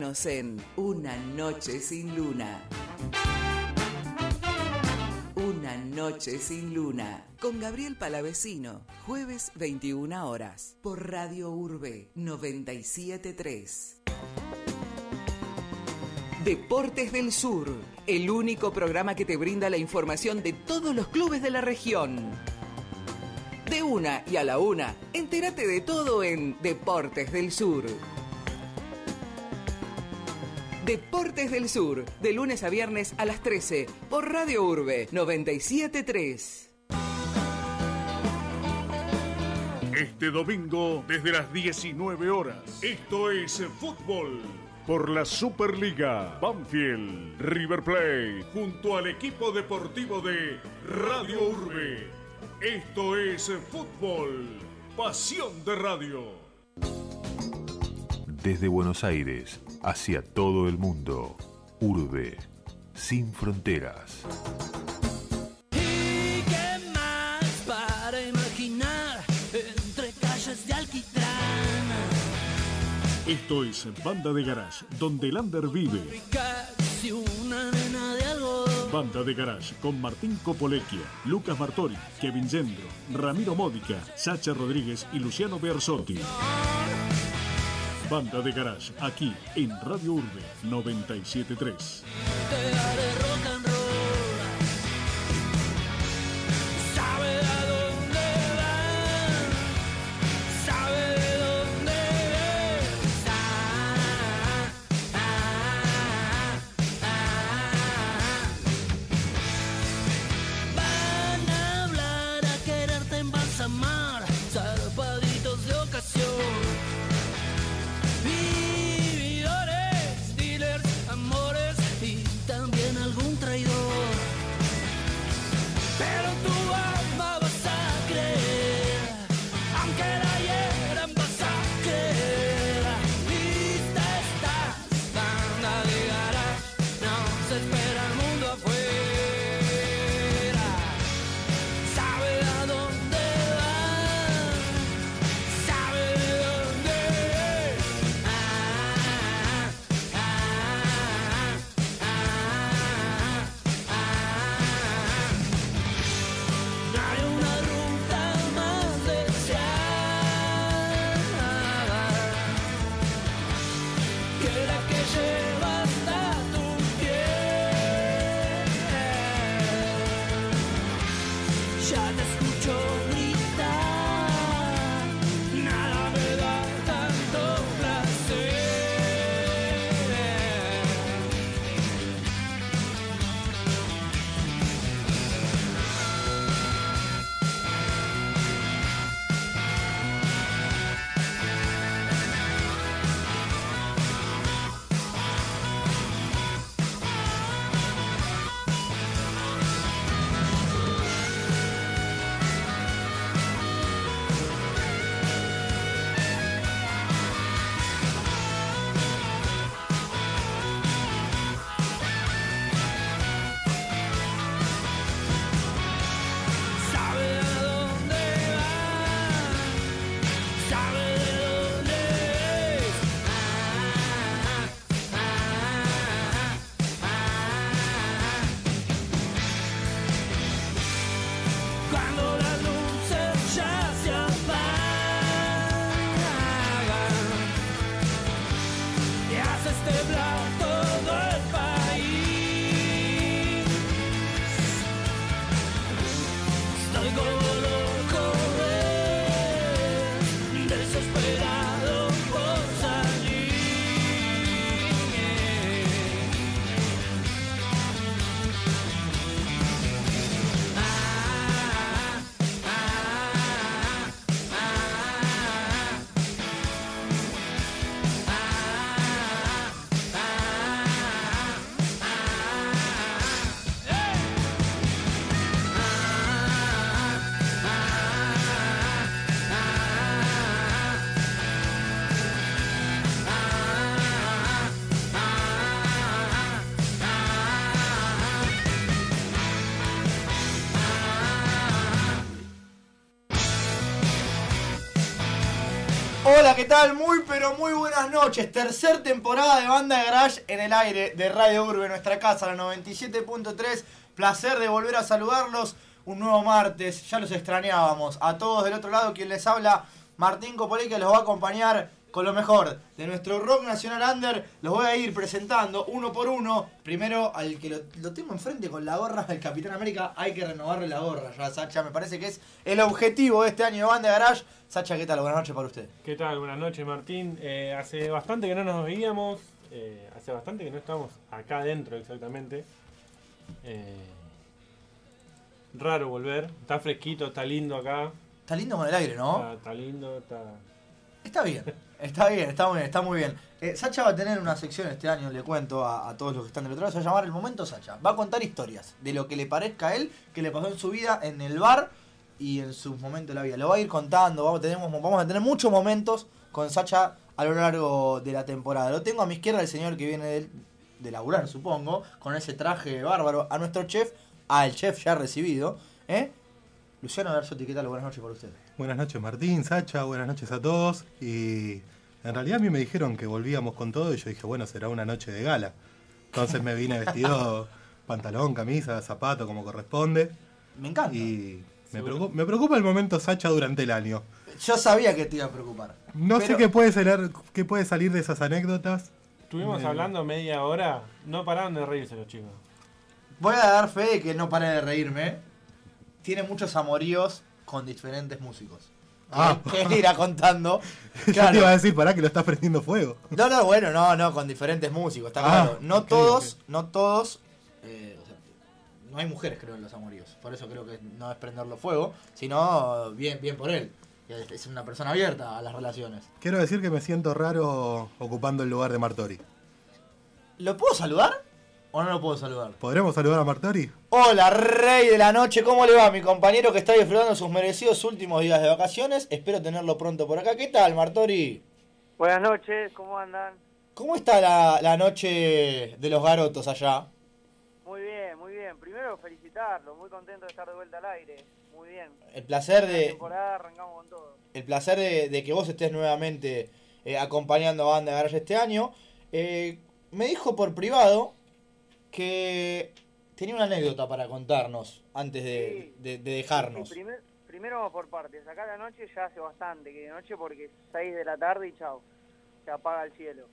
en Una Noche sin Luna. Una Noche sin Luna. Con Gabriel Palavecino. Jueves 21 horas. Por Radio Urbe 973. Deportes del Sur. El único programa que te brinda la información de todos los clubes de la región. De una y a la una, entérate de todo en Deportes del Sur. Deportes del Sur, de lunes a viernes a las 13, por Radio Urbe 973. Este domingo, desde las 19 horas, esto es fútbol. Por la Superliga, Banfield, River Plate, junto al equipo deportivo de Radio Urbe. Esto es fútbol, pasión de radio. Desde Buenos Aires hacia todo el mundo. Urbe, sin fronteras. ¿Y qué más para imaginar entre calles de alquitrán? Esto es Banda de Garage, donde Lander vive. Casi una nena de algo. Banda de Garage con Martín Copolecchia, Lucas Martori, Kevin Gendro, Ramiro Módica, Sacha Rodríguez y Luciano Berzotti. Banda de Garage, aquí en Radio Urbe 973. ¿Qué tal? Muy pero muy buenas noches. Tercer temporada de Banda Garage en el aire de Radio Urbe, nuestra casa, la 97.3. Placer de volver a saludarlos un nuevo martes. Ya los extrañábamos. A todos del otro lado, quien les habla, Martín Copolé, que los va a acompañar con lo mejor de nuestro rock nacional under. Los voy a ir presentando uno por uno. Primero al que lo, lo tengo enfrente con la gorra del Capitán América. Hay que renovarle la gorra ya, Sacha. Me parece que es el objetivo de este año de Banda Garage. Sacha, ¿qué tal? Buenas noches para usted. ¿Qué tal? Buenas noches, Martín. Eh, hace bastante que no nos veíamos. eh, hace bastante que no estábamos acá adentro exactamente. Eh, raro volver. Está fresquito, está lindo acá. Está lindo con el aire, ¿no? Está, está lindo, está. Está bien, está bien, está muy bien, está muy bien. Eh, Sacha va a tener una sección este año, le cuento a, todos los que están del otro lado, se va a llamar El Momento Sacha. Va a contar historias de lo que le parezca a él, que le pasó en su vida, en el bar y en sus momentos de la vida. Lo va a ir contando, vamos, tenemos, vamos a tener muchos momentos con Sacha a lo largo de la temporada. Lo tengo a mi izquierda el señor que viene del- de laburar, supongo, con ese traje bárbaro, a nuestro chef, al chef ya recibido, ¿eh? Luciano Garzotti, ¿qué tal? Buenas noches para usted. Buenas noches Martín, Sacha, buenas noches a todos. Y en realidad a mí me dijeron que volvíamos con todo y yo dije, bueno, será una noche de gala. Entonces me vine vestido pantalón, camisa, zapato, como corresponde. Me encanta. Y me preocupa, me preocupa el momento Sacha durante el año. Yo sabía que te iba a preocupar. No sé Pero- qué puede, salir, qué puede salir de esas anécdotas. Estuvimos Me- hablando media hora. No pararon de reírse los chicos. Voy a dar fe de que no pare de reírme. Tiene muchos amoríos con diferentes músicos. Ah. Que irá contando. Claro. te iba a decir, pará que lo estás prendiendo fuego. No, no, bueno, no, no, con diferentes músicos, está Ah, claro. No ok, todos, no todos. eh, o sea, no hay mujeres, creo, en los amoríos. Por eso creo que no es prenderlo fuego, sino bien, bien por él. Es una persona abierta a las relaciones. Quiero decir que me siento raro ocupando el lugar de Martori. ¿Lo puedo saludar? ¿O no lo puedo saludar? ¿Podremos saludar a Martori? Hola, rey de la noche, ¿cómo le va mi compañero que está disfrutando sus merecidos últimos días de vacaciones? Espero tenerlo pronto por acá. ¿Qué tal, Martori? Buenas noches, ¿cómo andan? ¿Cómo está la, la noche de los garotos allá? Muy bien, muy bien. Primero felicitarlo, muy contento de estar de vuelta al aire. Muy bien. El placer La de, temporada arrancamos con todo. el placer de, de que vos estés nuevamente eh, acompañando a Banda de Garage este año. Eh, me dijo por privado que tenía una anécdota para contarnos antes de, Sí. de- de dejarnos. Sí, primer- primero por partes. Acá la noche ya hace bastante que de noche porque es 6 de la tarde y chao. Se apaga el cielo.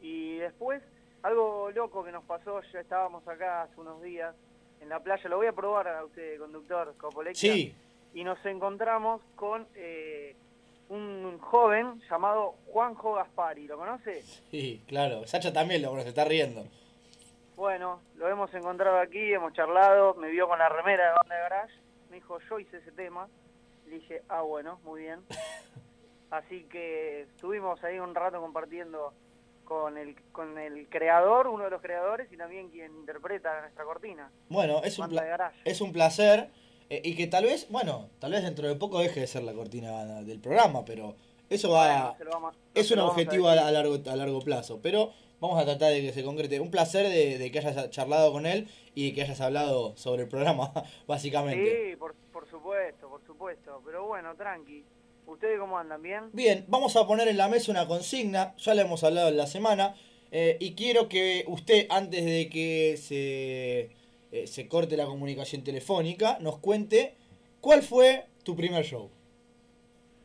Y después, algo loco que nos pasó, ya estábamos acá hace unos días en la playa. Lo voy a probar a usted, conductor Copolexia. Sí, y nos encontramos con eh, un joven llamado Juanjo Gaspari. ¿Lo conoce? sí, claro. Sacha también lo conoce, se está riendo. Bueno, lo hemos encontrado aquí, hemos charlado, me vio con la remera de banda de garage, me dijo yo hice ese tema, le dije, ah bueno, muy bien. Así que estuvimos ahí un rato compartiendo con el, con el creador, uno de los creadores y también quien interpreta nuestra cortina. Bueno, es un, pla- es un placer eh, y que tal vez, bueno, tal vez dentro de poco deje de ser la cortina del programa, pero eso va, Bueno, vamos- es un a objetivo a, a largo, a largo plazo, pero vamos a tratar de que se concrete. Un placer de, de que hayas charlado con él y que hayas hablado sobre el programa, básicamente. Sí, por, por supuesto, por supuesto. Pero bueno, tranqui. ¿Ustedes cómo andan? ¿Bien? Bien, vamos a poner en la mesa una consigna, ya la hemos hablado en la semana, eh, y quiero que usted, antes de que se, eh, se corte la comunicación telefónica, nos cuente cuál fue tu primer show.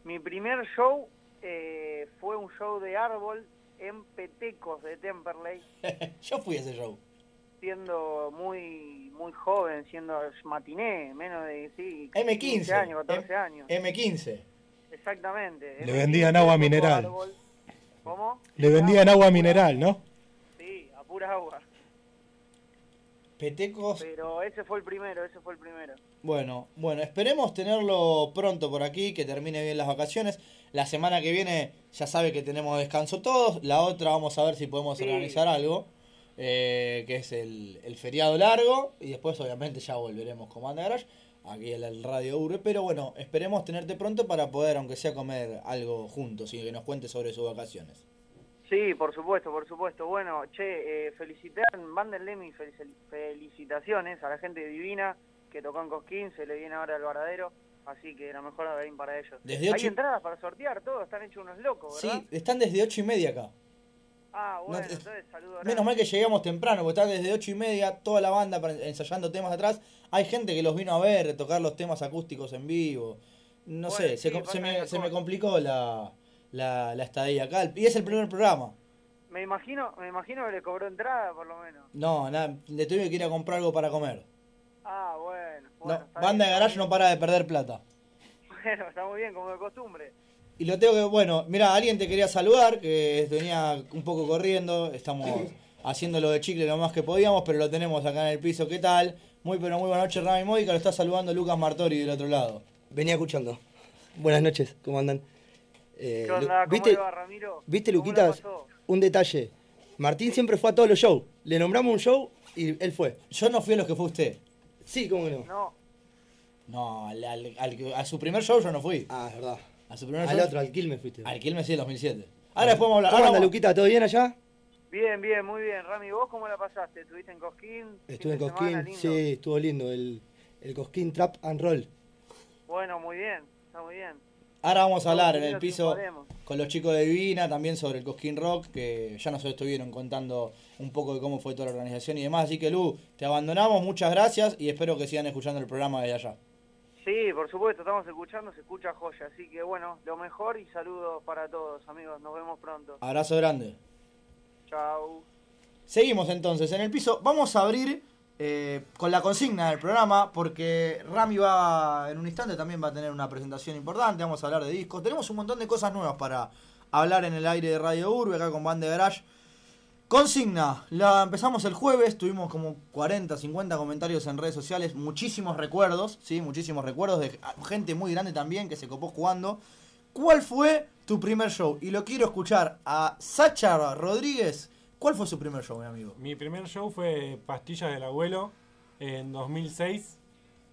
Mi primer show eh, fue un show de árbol en Petecos de Temperley, Yo fui a ese show. siendo muy muy joven, siendo matiné, menos de sí, M15. 15 años, 14 M- años. M15. Exactamente. Le M15, vendían agua mineral. árbol. ¿Cómo? Le vendían agua mineral, ¿no? Sí, a pura agua. Petecos. Pero ese fue el primero, ese fue el primero. Bueno, bueno, esperemos tenerlo pronto por aquí, que termine bien las vacaciones. La semana que viene ya sabe que tenemos descanso todos. La otra vamos a ver si podemos Sí. organizar algo, eh, que es el, el feriado largo. Y después obviamente ya volveremos con Banda Garage, aquí en el Radio Ure. Pero bueno, esperemos tenerte pronto para poder, aunque sea comer algo juntos y que nos cuente sobre sus vacaciones. Sí, por supuesto, por supuesto. Bueno, che, eh, felicitar, mándenle mis felici- felicitaciones a la gente divina que tocó en Cosquín, se le viene ahora el Varadero. Así que la mejor también para ellos. Desde Hay ocho- entradas para sortear, todos están hechos unos locos, ¿verdad? Sí, están desde ocho y media acá. Ah, bueno, No entonces saludo Menos mal que llegamos temprano, porque están desde ocho y media toda la banda ensayando temas atrás. Hay gente que los vino a ver, tocar los temas acústicos en vivo. No Bueno, sé, se, sí, se pasan me, se me complicó la, la, la estadía acá. Y es el primer programa. Me imagino, me imagino que le cobró entrada, por lo menos. No, nada, le tuve que ir a comprar algo para comer. Ah, bueno. No, bueno banda de garage no para de perder plata. Bueno, está muy bien, como de costumbre. Y lo tengo que, bueno, mira, alguien te quería saludar, que venía un poco corriendo, estamos haciendo lo de chicle lo más que podíamos, pero lo tenemos acá en el piso. ¿Qué tal? Muy pero muy buenas noches, Rami Módica, lo está saludando Lucas Martori del otro lado. Venía escuchando. Buenas noches, ¿cómo andan? Eh, ¿Qué Lu- onda? ¿Cómo ¿Viste, le va, Ramiro? ¿viste ¿Cómo la Luquitas? Un detalle. Martín siempre fue a todos los shows. Le nombramos un show y él fue. Yo no fui a los que fue usted. Sí, ¿cómo que no? No, No, al- al- al- a su primer show yo no fui. Ah, es verdad. A su primer Al show. otro, al Quilmes fuiste. Al Quilmes sí, el 2007. Ahora después vamos a hablar. ¿Cómo anda, Luquita? ¿Todo bien allá? bien, bien, muy bien. Rami, ¿vos cómo la pasaste? ¿Estuviste en Cosquín? Estuve en ¿Fin de semana, Cosquín. Sí, estuvo lindo. El, el Cosquín Trap and Roll. Bueno, muy bien, está muy bien. Ahora vamos a hablar en el piso con los chicos de Divina, también sobre el Cosquín Rock, que ya nos estuvieron contando un poco de cómo fue toda la organización y demás. Así que Lu, te abandonamos, muchas gracias y espero que sigan escuchando el programa desde allá. Sí, por supuesto, estamos escuchando, se escucha joya. Así que bueno, lo mejor y saludos para todos, amigos. Nos vemos pronto. Abrazo grande. Chao. Seguimos entonces en el piso. Vamos a abrir eh, con la consigna del programa porque Rami va en un instante también va a tener una presentación importante. Vamos a hablar de discos. Tenemos un montón de cosas nuevas para hablar en el aire de Radio Urbe acá con Band de Garage. Consigna, la empezamos el jueves, tuvimos como 40, 50 comentarios en redes sociales, muchísimos recuerdos, sí, muchísimos recuerdos de gente muy grande también que se copó jugando. ¿Cuál fue tu primer show? Y lo quiero escuchar a Sacha Rodríguez. ¿Cuál fue su primer show, mi amigo? Mi primer show fue Pastillas del Abuelo en 2006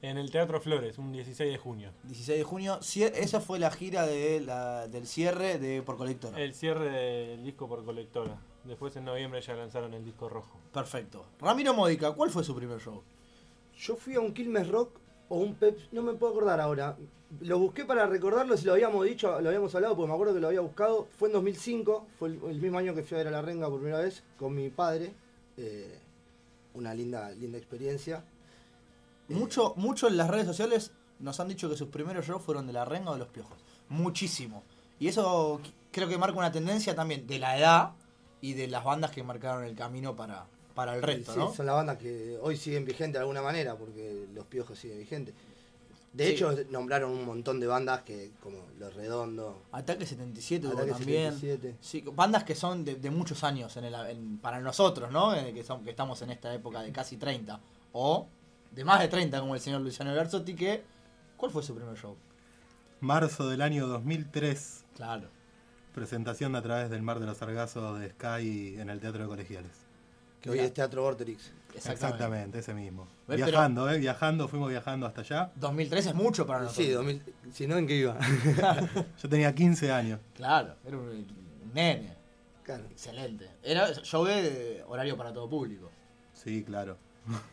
en el Teatro Flores, un 16 de junio. 16 de junio, esa fue la gira de la- del cierre de Por Colectora. El cierre del disco por colectora. Después en noviembre ya lanzaron el disco rojo. Perfecto. Ramiro Módica, ¿cuál fue su primer show? Yo fui a un Quilmes Rock o un Pep, no me puedo acordar ahora. Lo busqué para recordarlo, si lo habíamos dicho, lo habíamos hablado, porque me acuerdo que lo había buscado. Fue en 2005, fue el, mismo año que fui a ver a La Renga por primera vez con mi padre. Eh, una linda, linda experiencia. Mucho, mucho en las redes sociales nos han dicho que sus primeros shows fueron de la renga o de los piojos. Muchísimo. Y eso creo que marca una tendencia también de la edad y de las bandas que marcaron el camino para, para el resto, Sí, ¿no? Son las bandas que hoy siguen vigentes de alguna manera, porque los piojos siguen vigentes. De Sí. hecho, nombraron un montón de bandas que, como Los Redondos. Ataque 77 hubo Ataque también. 77. Sí, bandas que son de, de muchos años en el, en- para nosotros, ¿no? Eh, Que, son, que estamos en esta época de casi 30. O de más de 30, como el señor Luciano Garzotti, que... ¿Cuál fue su primer show? Marzo del año 2003. Claro. Presentación a través del Mar de los Sargazos de Sky en el Teatro de Colegiales. Que hoy es Teatro Vorterix. Exactamente, ese mismo. Viajando, ¿eh? Viajando, fuimos viajando hasta allá. 2003 es mucho para nosotros. Sí, 2000, si no, ¿en qué iba? Yo tenía 15 años. Claro, era un, nene. Claro. Excelente. Era show de horario para todo público. Sí, claro.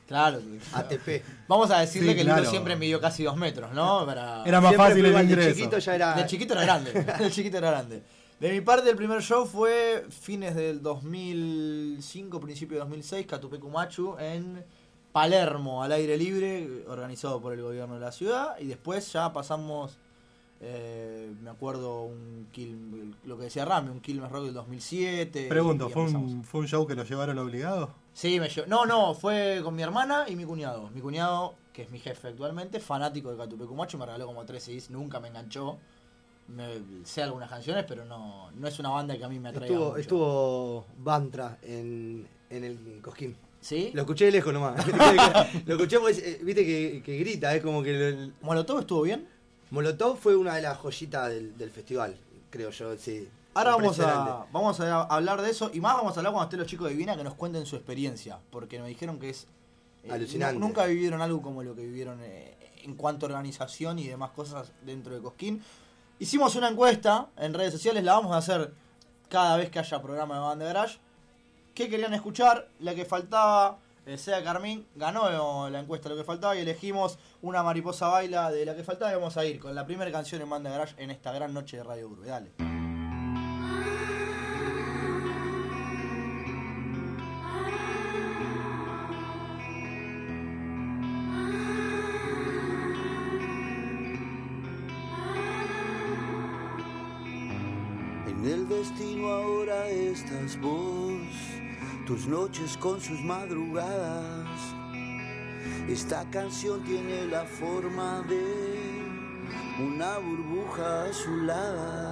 Claro. ATP. Vamos a decirle Sí, que el claro. libro siempre midió casi dos metros, ¿no? Para... Era más Siempre fácil el igual, de ingreso. chiquito ya era. De chiquito era grande. De chiquito era grande. De mi parte, el primer show fue fines del 2005, principio de 2006, Catupecu Machu, en Palermo, al aire libre, organizado por el gobierno de la ciudad. Y después ya pasamos, eh, me acuerdo, un Quil- lo que decía Rami, un Quilmes Rock del 2007. Pregunto, ¿fue un, ¿fue un show que lo llevaron obligado? Sí, me llevó. No, no, fue con mi hermana y mi cuñado. Mi cuñado, que es mi jefe actualmente, fanático de Catupecu Macho, me regaló como tres CDs, nunca me enganchó. Me, sé algunas canciones, pero no, no es una banda que a mí me atraiga Estuvo, mucho. estuvo Bantra en, en el Cosquín. ¿Sí? Lo escuché de lejos nomás. lo escuché porque, eh, viste que, que grita, es como que el, ¿Molotov estuvo bien? Molotov fue una de las joyitas del, del festival, creo yo, sí. Ahora vamos a, vamos a hablar de eso y más vamos a hablar cuando estén los chicos de Divina que nos cuenten su experiencia, porque nos dijeron que es... eh, Alucinante. nu- nunca vivieron algo como lo que vivieron eh, en cuanto a organización y demás cosas dentro de Cosquín. Hicimos una encuesta en redes sociales, la vamos a hacer cada vez que haya programa de Band de Garage. ¿Qué querían escuchar? La que faltaba eh, Sea Carmín, ganó la encuesta lo que faltaba y elegimos una mariposa baila de la que faltaba y vamos a ir con la primera canción en Banda Garage en esta gran noche de Radio Urbe. Dale. En el destino ahora estás vos, tus noches con sus madrugadas. Esta canción tiene la forma de una burbuja azulada.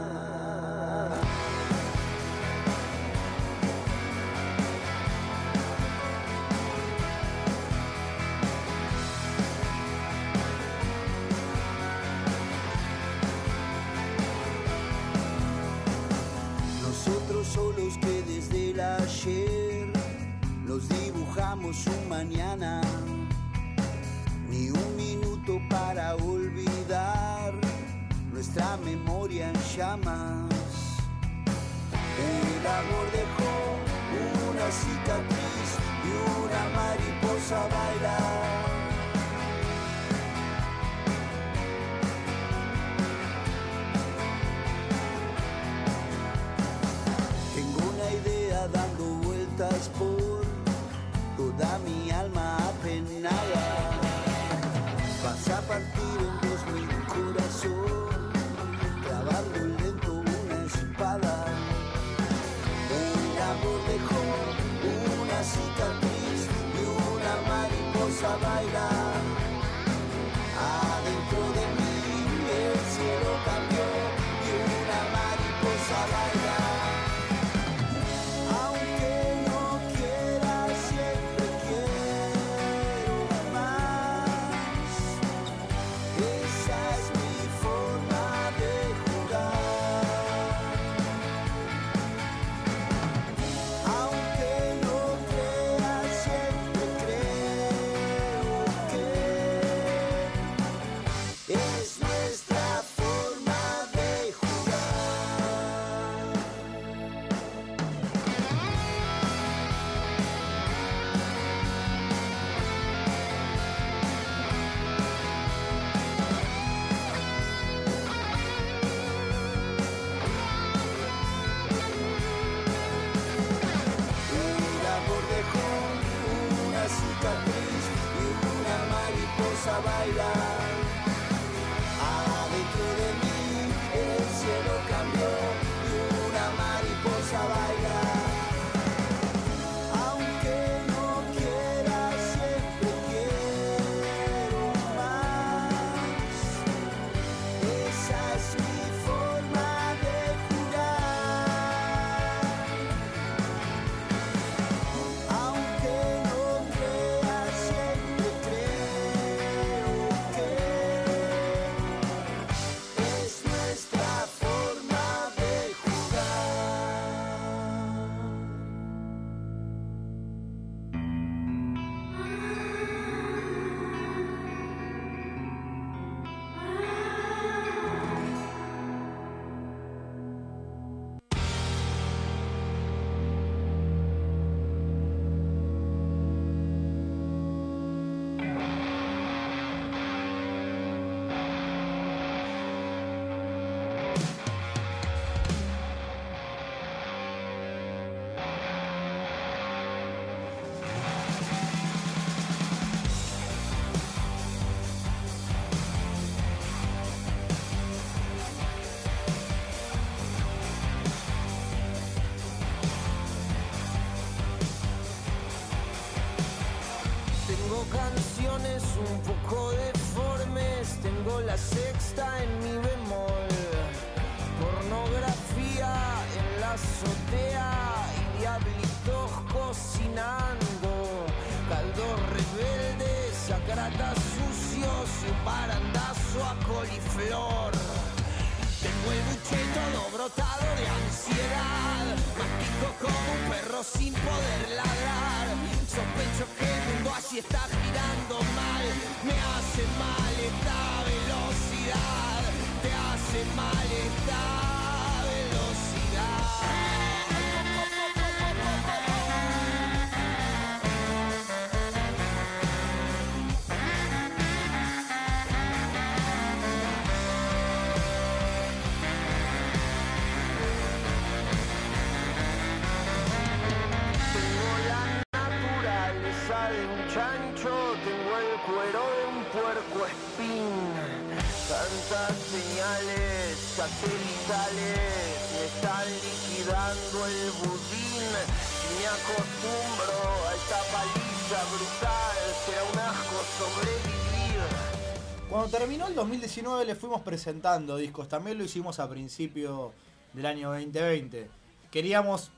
2019 le fuimos presentando discos, también lo hicimos a principio del año 2020. Queríamos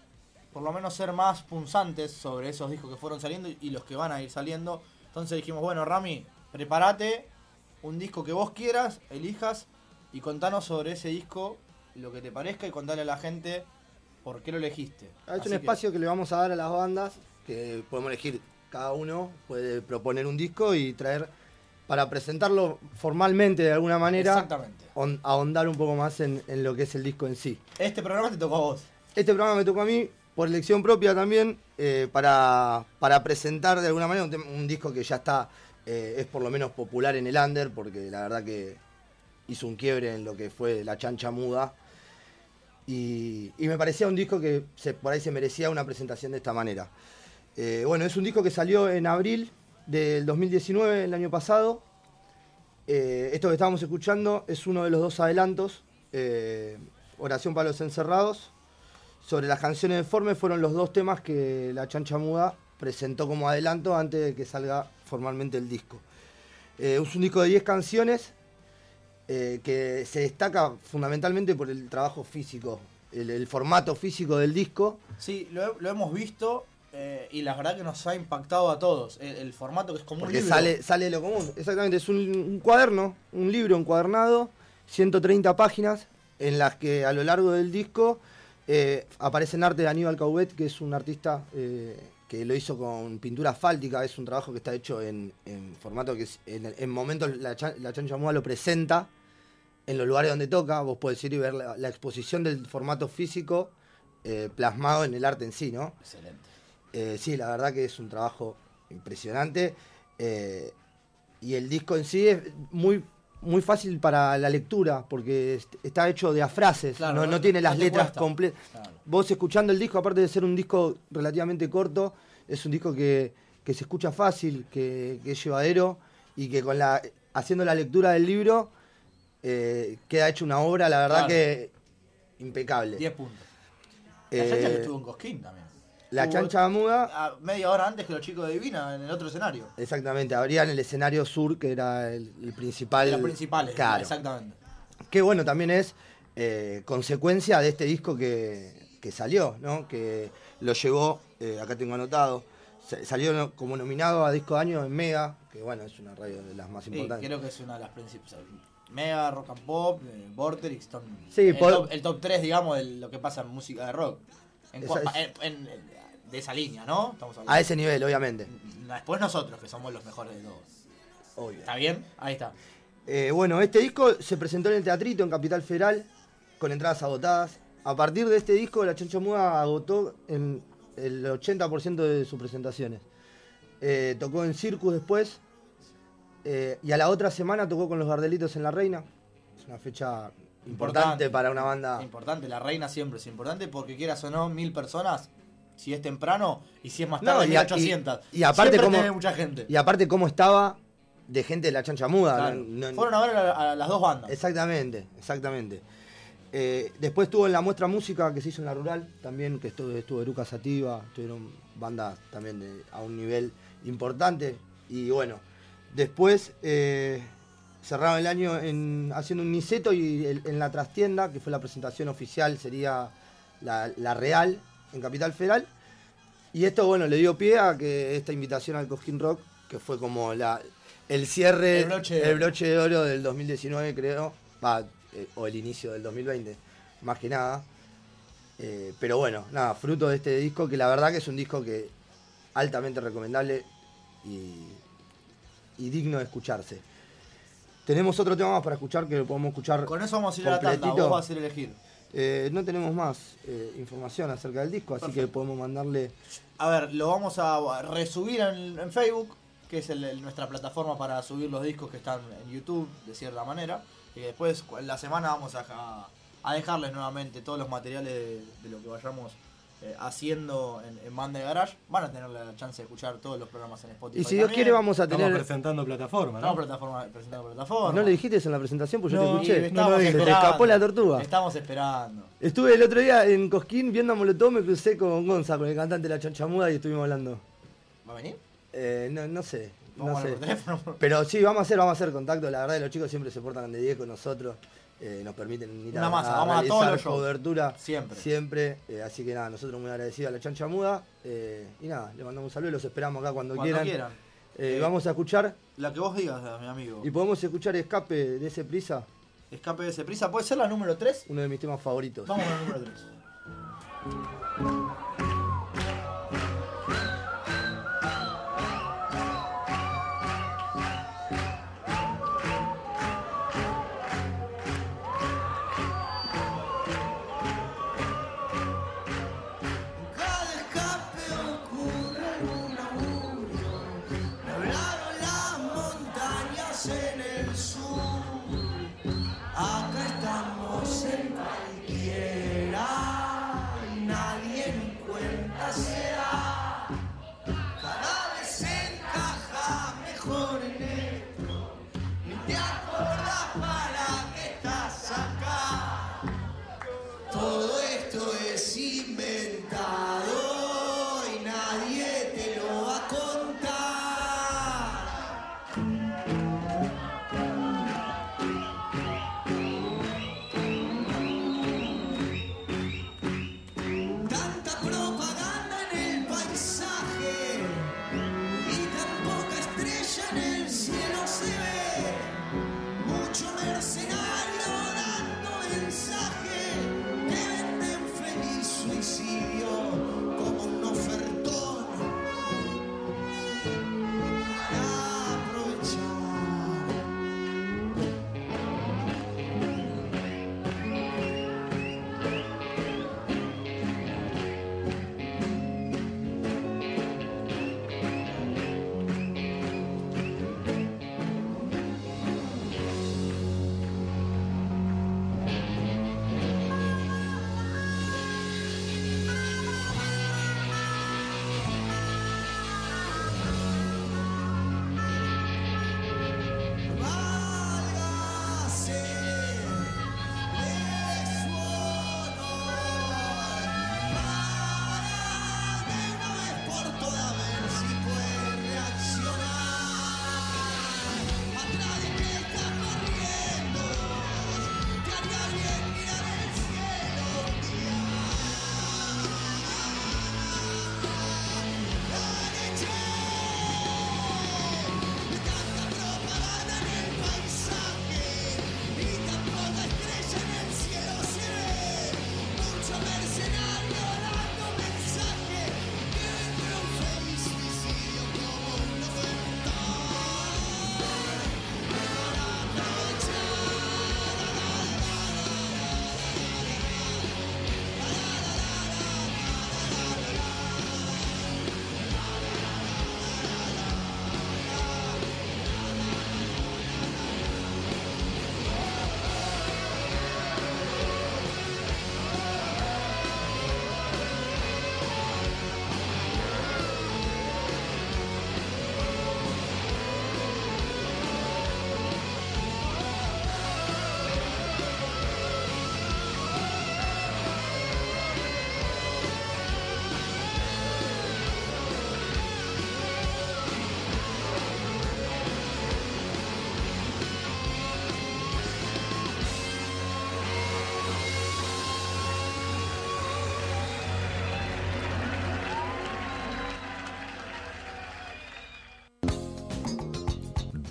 por lo menos ser más punzantes sobre esos discos que fueron saliendo y los que van a ir saliendo. Entonces dijimos, bueno Rami, prepárate un disco que vos quieras, elijas y contanos sobre ese disco lo que te parezca y contale a la gente por qué lo elegiste. Es un que- espacio que le vamos a dar a las bandas, que podemos elegir cada uno, puede proponer un disco y traer para presentarlo formalmente de alguna manera, Exactamente. on- ahondar un poco más en, en lo que es el disco en sí. Este programa te tocó a vos. Este programa me tocó a mí por elección propia también, eh, para, para presentar de alguna manera un, disco que ya está, eh, es por lo menos popular en el under, porque la verdad que hizo un quiebre en lo que fue la chancha muda. Y, y me parecía un disco que se- por ahí se merecía una presentación de esta manera. Eh, bueno, es un disco que salió en abril del 2019, el año pasado. Eh, esto que estábamos escuchando es uno de los dos adelantos. eh, Oración para los encerrados. Sobre las canciones de Forme fueron los dos temas que la Chancha Muda presentó como adelanto antes de que salga formalmente el disco. Eh, es un disco de 10 canciones que se destaca fundamentalmente por el trabajo físico, el, formato físico del disco. Sí, lo hemos visto eh, y la verdad que nos ha impactado a todos. El, el formato que es como Porque un libro. sale, sale de lo común. Exactamente, es un, un cuaderno, un libro encuadernado, 130 páginas, en las que a lo largo del disco eh, aparece en arte de Aníbal Caubet, que es un artista eh, que lo hizo con pintura asfáltica, es un trabajo que está hecho en, en formato que es- en, en momentos la, Chan- la lo presenta en los lugares donde toca, vos podés ir y ver la, la exposición del formato físico plasmado en el arte en sí, ¿no? Excelente. Eh, sí, la verdad que es un trabajo impresionante. eh, y el disco en sí es muy, muy fácil para la lectura, porque est- está hecho de a frases, Claro, no, no- no tiene las no letras completas. Claro. Vos escuchando el disco, aparte de ser un disco relativamente corto, es un disco que, que se escucha fácil, que, que es llevadero y que con la haciendo la lectura del libro eh, queda hecho una obra, la verdad Claro. que impecable. 10 puntos. La Eh, estuvo en Cosquín también. La chancha muda a media hora antes que los chicos de Divina en el otro escenario. Exactamente, abrían el escenario sur, que era el, el principal. Las principales, Claro. exactamente. Que bueno, también es eh, consecuencia de este disco que, que salió, ¿no? Que lo llevó, eh, acá tengo anotado, sa- salió como nominado a disco de año en Mega, que bueno, es una radio de las más Sí, importantes. creo que es una de las principales. Mega, Rock and Pop, eh, Vorterix, Sí, el, por- top, el top 3, digamos, de lo que pasa en música de rock. En- en- en- de esa línea, ¿no? Estamos hablando. A ese nivel, obviamente. Después nosotros, que somos los mejores de todos. Obvio. ¿Está bien? Ahí está. Eh, bueno, este disco se presentó en el Teatrito, en Capital Federal, con entradas agotadas. A partir de este disco, la Chancha Muda agotó en el 80% de sus presentaciones. Eh, tocó en Circus después, eh, y a la otra semana tocó con los Gardelitos en La Reina. Es una fecha importante, para una banda. Importante, la reina siempre es importante porque quieras o no, mil personas, si es temprano y si es más No, tarde, y a- 1800. y- y aparte tenés mucha gente. Y aparte, cómo estaba de gente de la Chancha Muda. Claro. no- no- Fueron a ver a, a las dos bandas. Exactamente, exactamente. Eh, después estuvo en la muestra música que se hizo en la rural, también que estuvo, estuvo Eruca Sativa, tuvieron bandas también de- a un nivel importante. Y bueno, después eh, cerraron el año en, haciendo un Niceto y el- en la trastienda, que fue la presentación oficial, sería la, la Real en Capital Federal. Y esto, bueno, le dio pie a que esta invitación al Cosquín Rock, que fue como la, el cierre, El broche de el oro. broche de oro del 2019, creo, va, eh, o el inicio del 2020, más que nada. Eh, pero bueno, nada, fruto de este disco, que la verdad que es un disco que altamente recomendable y, y digno de escucharse. Tenemos otro tema más para escuchar que lo podemos escuchar. Con eso vamos a ir a la tanda, vos vas a hacer elegir. Eh, no tenemos más eh, información acerca del disco, así que podemos mandarle. A ver, lo vamos a resubir en, en Facebook, que es el- el- nuestra plataforma para subir los discos que están en YouTube, de cierta manera. Y después, en la semana, vamos a, a- a dejarles nuevamente todos los materiales de, de lo que vayamos eh, haciendo en, en Banda de Garage, van a tener la chance de escuchar todos los programas en Spotify. Y si Dios también. quiere, vamos a Estamos tener. presentando plataforma, Estamos ¿no? plataforma, presentando plataforma. ¿No le dijiste eso en la presentación? Pues yo No, te escuché. Se te escapó la tortuga. Estamos esperando. Estuve el otro día en Cosquín viendo a Molotov, me crucé con Gonza, con el cantante de La Chanchamuda y estuvimos hablando. ¿Va a venir? Eh, no, no sé. Vamos no sé. Pero sí, vamos a hacer, vamos a hacer contacto. La verdad, los chicos siempre se portan de 10 con nosotros. Eh, nos permiten ir Una masa, vamos a realizar todos los shows. cobertura Siempre. siempre eh, así que nada nosotros muy agradecidos a la chancha muda eh, y nada le mandamos un saludo y los esperamos acá cuando, Cuando quieran, quieran. Vamos a escuchar La que vos digas, mi amigo. y podemos escuchar escape de ese prisa Escape de ese prisa, ¿puede ser la número 3? uno de mis temas favoritos Vamos con la número 3.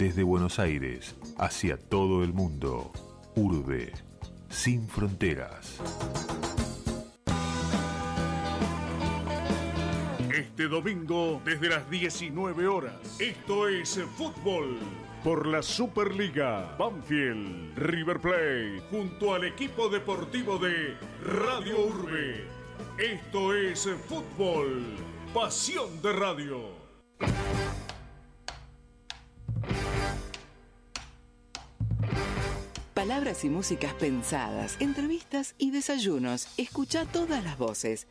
Desde Buenos Aires hacia todo el mundo. Urbe, sin fronteras. Este domingo desde las 19 horas. Esto es fútbol por la Superliga. Banfield, River Plate, junto al equipo deportivo de Radio Urbe. Esto es fútbol, pasión de radio. Palabras y músicas pensadas, entrevistas y desayunos. Escucha todas las voces.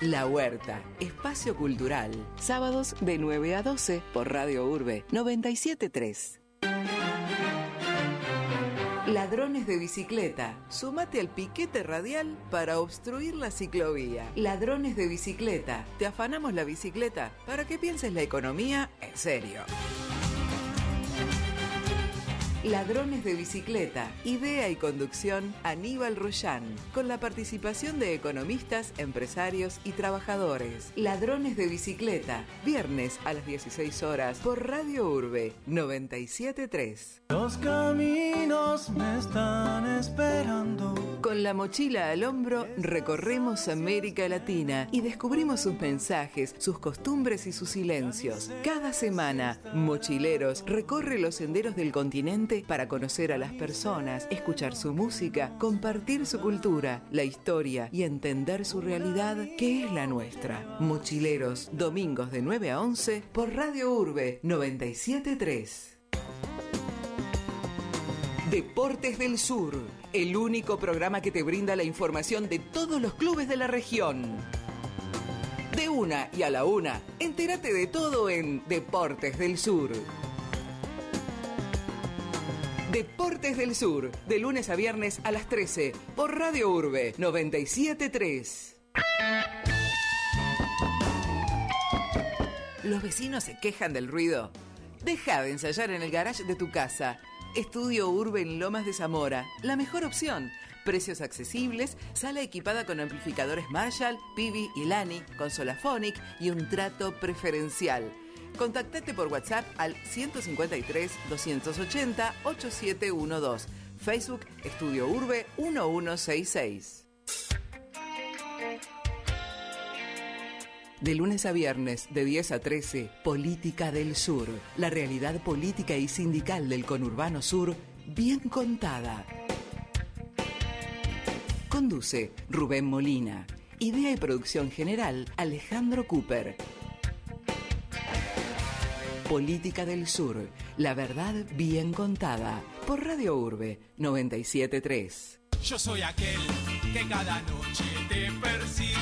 La Huerta, espacio cultural. Sábados de 9 a 12 por Radio Urbe 973. Ladrones de bicicleta. Sumate al piquete radial para obstruir la ciclovía. Ladrones de bicicleta. Te afanamos la bicicleta para que pienses la economía en serio. Ladrones de bicicleta, idea y conducción Aníbal Royán, con la participación de economistas, empresarios y trabajadores. Ladrones de bicicleta, viernes a las 16 horas por Radio Urbe 973. Los caminos me están esperando. Con la mochila al hombro recorremos América Latina y descubrimos sus mensajes, sus costumbres y sus silencios. Cada semana, Mochileros recorre los senderos del continente para conocer a las personas, escuchar su música, compartir su cultura, la historia y entender su realidad que es la nuestra. Mochileros, domingos de 9 a 11 por Radio Urbe 973. Deportes del Sur, el único programa que te brinda la información de todos los clubes de la región. De una y a la una, entérate de todo en Deportes del Sur. Deportes del Sur, de lunes a viernes a las 13, por Radio Urbe 973. ¿Los vecinos se quejan del ruido? Deja de ensayar en el garage de tu casa. Estudio Urbe en Lomas de Zamora, la mejor opción. Precios accesibles, sala equipada con amplificadores Marshall, Pivi y Lani, consola Phonic y un trato preferencial. Contactate por WhatsApp al 153 280 8712. Facebook Estudio Urbe 1166. De lunes a viernes, de 10 a 13, Política del Sur. La realidad política y sindical del conurbano sur, bien contada. Conduce Rubén Molina. Idea y producción general, Alejandro Cooper. Política del Sur. La verdad bien contada. Por Radio Urbe 973. Yo soy aquel que cada noche te persigue.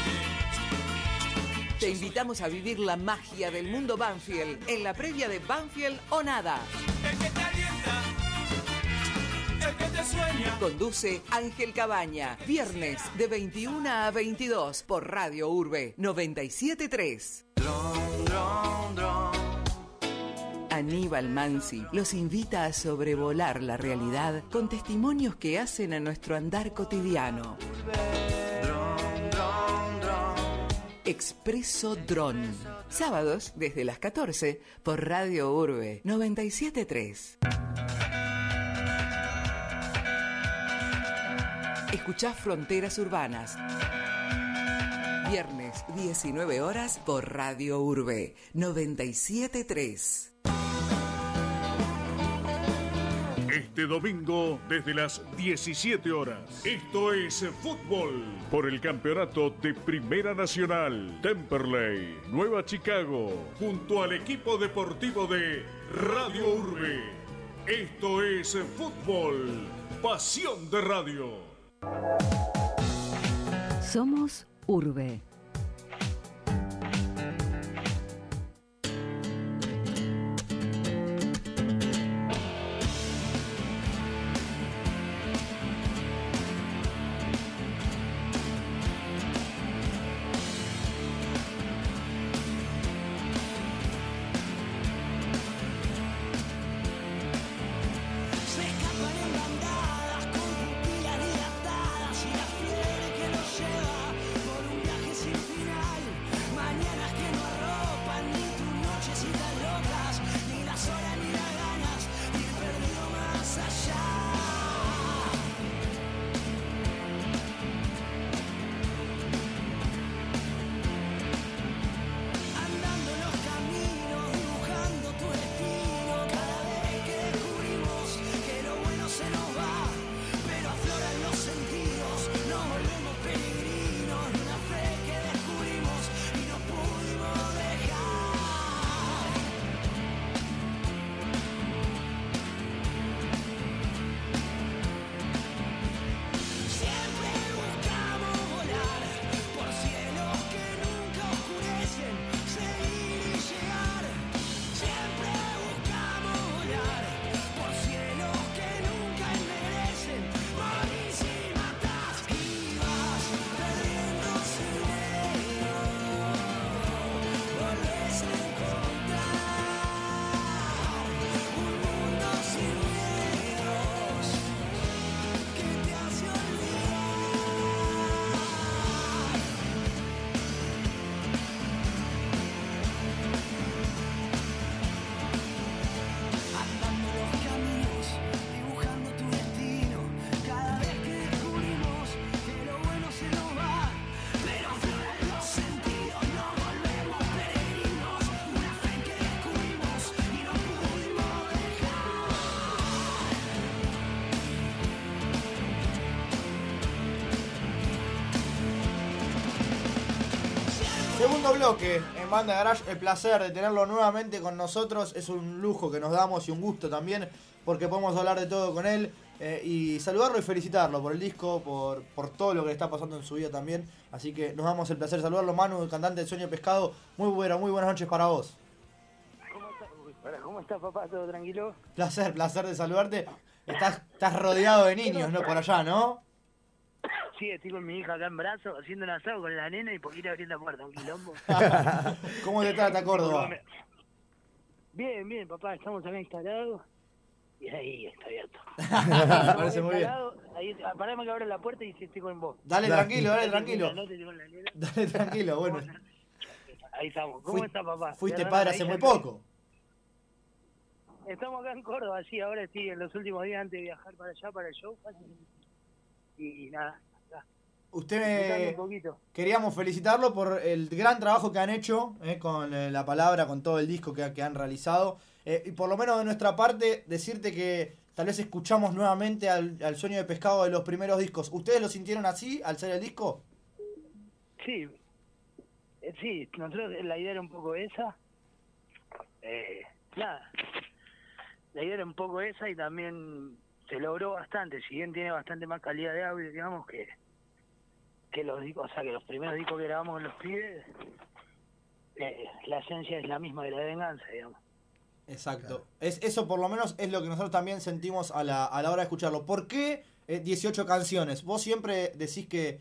Te invitamos a vivir la magia del mundo Banfield en la previa de Banfield o Nada. El que te alienta, el que te sueña. Conduce Ángel Cabaña. Viernes de 21 a 22 por Radio Urbe 973. Aníbal Mansi los invita a sobrevolar la realidad con testimonios que hacen a nuestro andar cotidiano. Expreso Dron. Sábados desde las 14 por Radio Urbe 973. Escuchá Fronteras Urbanas. Viernes 19 horas por Radio Urbe 973. Este domingo desde las 17 horas. Esto es fútbol por el campeonato de Primera Nacional. Temperley, Nueva Chicago, junto al equipo deportivo de Radio Urbe. Esto es fútbol, pasión de radio. Somos Urbe. Segundo bloque en Banda Garage, el placer de tenerlo nuevamente con nosotros. Es un lujo que nos damos y un gusto también porque podemos hablar de todo con él eh, y saludarlo y felicitarlo por el disco, por, por todo lo que le está pasando en su vida también. Así que nos damos el placer de saludarlo. Manu, el cantante de Sueño Pescado, muy buena, muy buenas noches para vos. ¿cómo estás, papá? ¿Todo tranquilo? Placer, placer de saludarte. Estás, estás rodeado de niños, ¿no? Por allá, ¿no? Sí, estoy con mi hija acá en brazos, haciendo un asado con la nena y poquito abriendo la puerta, un quilombo. ¿Cómo te trata Córdoba? Bien, bien, papá, estamos acá instalados. Y ahí está abierto. Me parece muy bien. Ahí, ah, parame que abro la puerta y estoy con vos. Dale tranquilo, dale tranquilo. La nena. Dale tranquilo, bueno. Ahí estamos. ¿Cómo Fui- está, papá? Fuiste padre hace muy poco. Estamos acá en Córdoba, sí, ahora sí, en los últimos días antes de viajar para allá, para el show. Y, y nada. Usted me-. Queríamos felicitarlo por el gran trabajo que han hecho eh, con eh, la palabra, con todo el disco que, que han realizado. Eh, y por lo menos de nuestra parte, decirte que tal vez escuchamos nuevamente al, al sueño de pescado de los primeros discos. ¿Ustedes lo sintieron así al ser el disco? Sí, eh, sí, nosotros la idea era un poco esa. Eh, nada, la idea era un poco esa y también se logró bastante, si bien tiene bastante más calidad de audio, digamos, que, que los discos, o sea, que los primeros discos que grabamos con los pibes, eh, la esencia es la misma de la de venganza, digamos. Exacto. Es, eso por lo menos es lo que nosotros también sentimos a la, a la hora de escucharlo. ¿Por qué eh, 18 canciones? Vos siempre decís que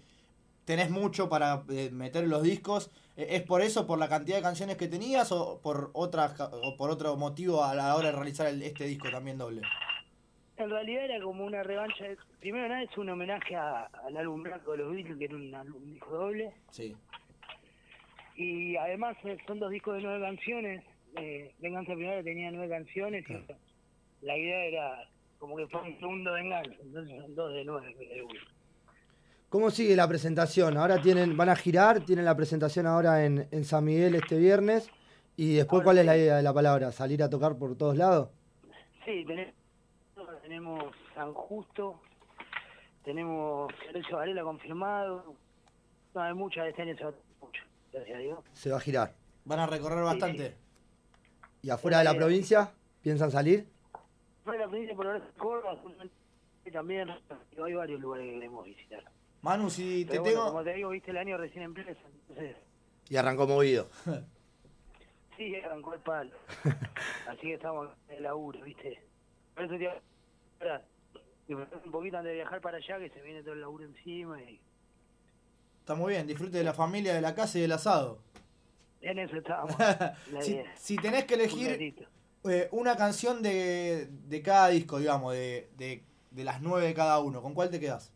tenés mucho para eh, meter en los discos. Eh, ¿Es por eso, por la cantidad de canciones que tenías o por otras o por otro motivo a la hora de realizar el- este disco también doble? En realidad era como una revancha, de- primero nada es un homenaje a- al álbum blanco de los Beatles, que era un álbum disco doble. Sí. Y además eh, son dos discos de nueve canciones. Eh, Venganza Primera tenía nueve canciones y la idea era como que fue un segundo Venganza. Entonces son dos de nueve. de. ¿Cómo sigue la presentación? Ahora tienen, van a girar, tienen la presentación ahora en, en San Miguel este viernes. Y después, ¿cuál es la idea de la palabra? ¿Salir a tocar por todos lados? Sí, tenemos, tenemos San Justo, tenemos Florencio Varela confirmado. No, hay muchas, este año se va a mucho, gracias a Dios. Se va a girar. Van a recorrer bastante. ¿Y afuera de la provincia? ¿Piensan salir? Fue la provincia por ahora es Córdoba, también hay varios lugares que queremos visitar. Manu, si te bueno, tengo... como te digo, viste el año recién empieza, entonces Y arrancó movido. sí, arrancó el palo. Así que estamos en el laburo, viste. Por eso te ahora, un poquito antes de viajar para allá, que se viene todo el laburo encima y Está muy bien, disfrute de la familia, de la casa y del asado. en eso estábamos. la si, tenés que elegir eh, una canción de, de cada disco, digamos, de, de, de las nueve de cada uno, ¿con cuál te quedás?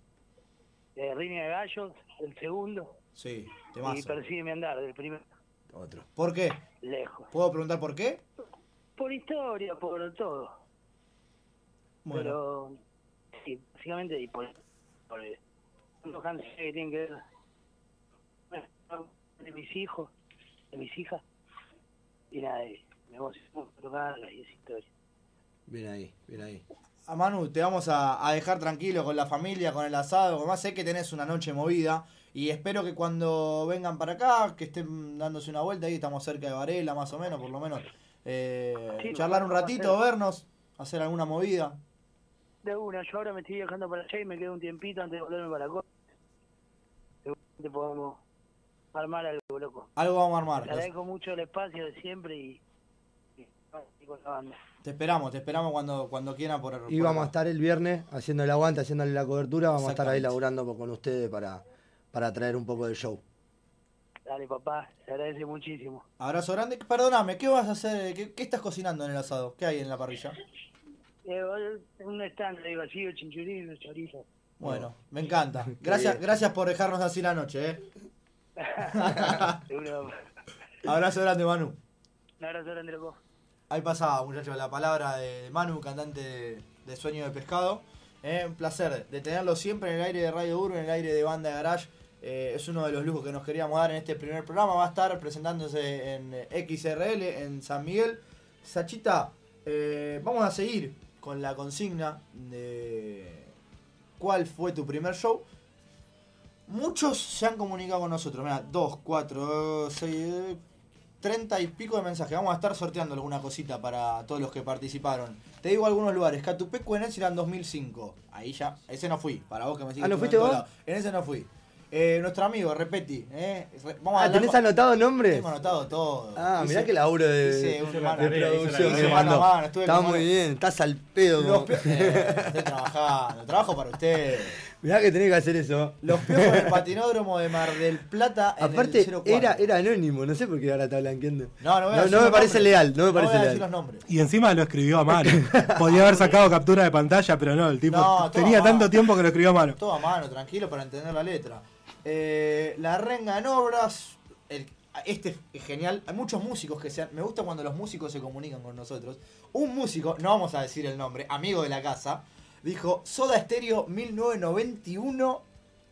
Eh, Riña de Gallos, el segundo, Sí, y temazo. Persígueme andar, del primero, Otro. ¿Por qué? lejos. ¿Puedo preguntar por qué? Por historia, por todo. Bueno. Pero, sí, básicamente, y por, por canciones que tienen que ver bueno, de mis hijos, de mis hijas, y nada, y me emociono tocarlas y esa historia. Bien ahí, bien ahí. A Manu, te vamos a, a dejar tranquilo con la familia, con el asado. Además, sé que tenés una noche movida. Y espero que cuando vengan para acá, que estén dándose una vuelta, ahí estamos cerca de Varela, más o menos, por lo menos. eh, Sí, charlar un ratito, hacer. vernos, hacer alguna movida. De una, yo ahora me estoy viajando para allá y me quedo un tiempito antes de volverme para acá. Seguramente podamos armar algo, loco. Algo vamos a Te armar. agradezco mucho el espacio de siempre y, y, y con la banda. Te esperamos, te esperamos cuando, cuando quieran por Y por vamos a estar el viernes haciendo el aguante, haciéndole la cobertura. Vamos a estar ahí laburando con ustedes para, para traer un poco del show. Dale, papá, se agradece muchísimo. Abrazo grande. Perdóname, ¿qué vas a hacer? ¿Qué, qué estás cocinando en el asado? ¿Qué hay en la parrilla? Eh, un stand, el chorizo. Bueno, me encanta. Gracias, gracias por dejarnos así la noche, ¿eh? De Abrazo grande, Manu. Un abrazo grande, loco. Ahí pasaba, muchachos, la palabra de Manu, cantante de, de Sueño de Pescado. Eh, un placer de tenerlo siempre en el aire de Radio Urban, en el aire de Banda Garage. Eh, es uno de los lujos que nos queríamos dar en este primer programa. Va a estar presentándose en XRL, en San Miguel. Sachita, eh, vamos a seguir con la consigna de cuál fue tu primer show. Muchos se han comunicado con nosotros. Mira, 2, 4, 6, 30 y pico de mensajes. Vamos a estar sorteando alguna cosita para todos los que participaron. Te digo algunos lugares. Catupecu en ese era en 2005. Ahí ya. Ese no fui. Para vos que me sigues Ah, ¿no fuiste vos? En ese no fui. Eh, nuestro amigo, Repeti. Eh. Re- Vamos a Ah, ¿tenés con- anotado nombres? Tengo anotado todo. Ah, mirá Hice- que laburo de, hice un de hice producción mano a mano, estuve Está con muy mano- bien, estás al pedo. Los eh, estoy trabajando, trabajo para usted. Mirá que tenés que hacer eso. Los piojos del patinódromo de Mar del Plata en Aparte, el 04. era, era anónimo, no sé por qué ahora está blanqueando. No, no voy a no, decir no me los parece nombres. leal, no me No parece voy a decir leal. los nombres. Y encima lo escribió a mano. Podía haber sacado captura de pantalla, pero no, el tipo No, tenía tanto tiempo que lo escribió a mano. Todo a mano, tranquilo, para entender la letra. Eh, la renga en obras. el- este es genial. Hay muchos músicos que sean. Me gusta cuando los músicos se comunican con nosotros. Un músico, no vamos a decir el nombre, amigo de la casa, dijo Soda Stereo 1991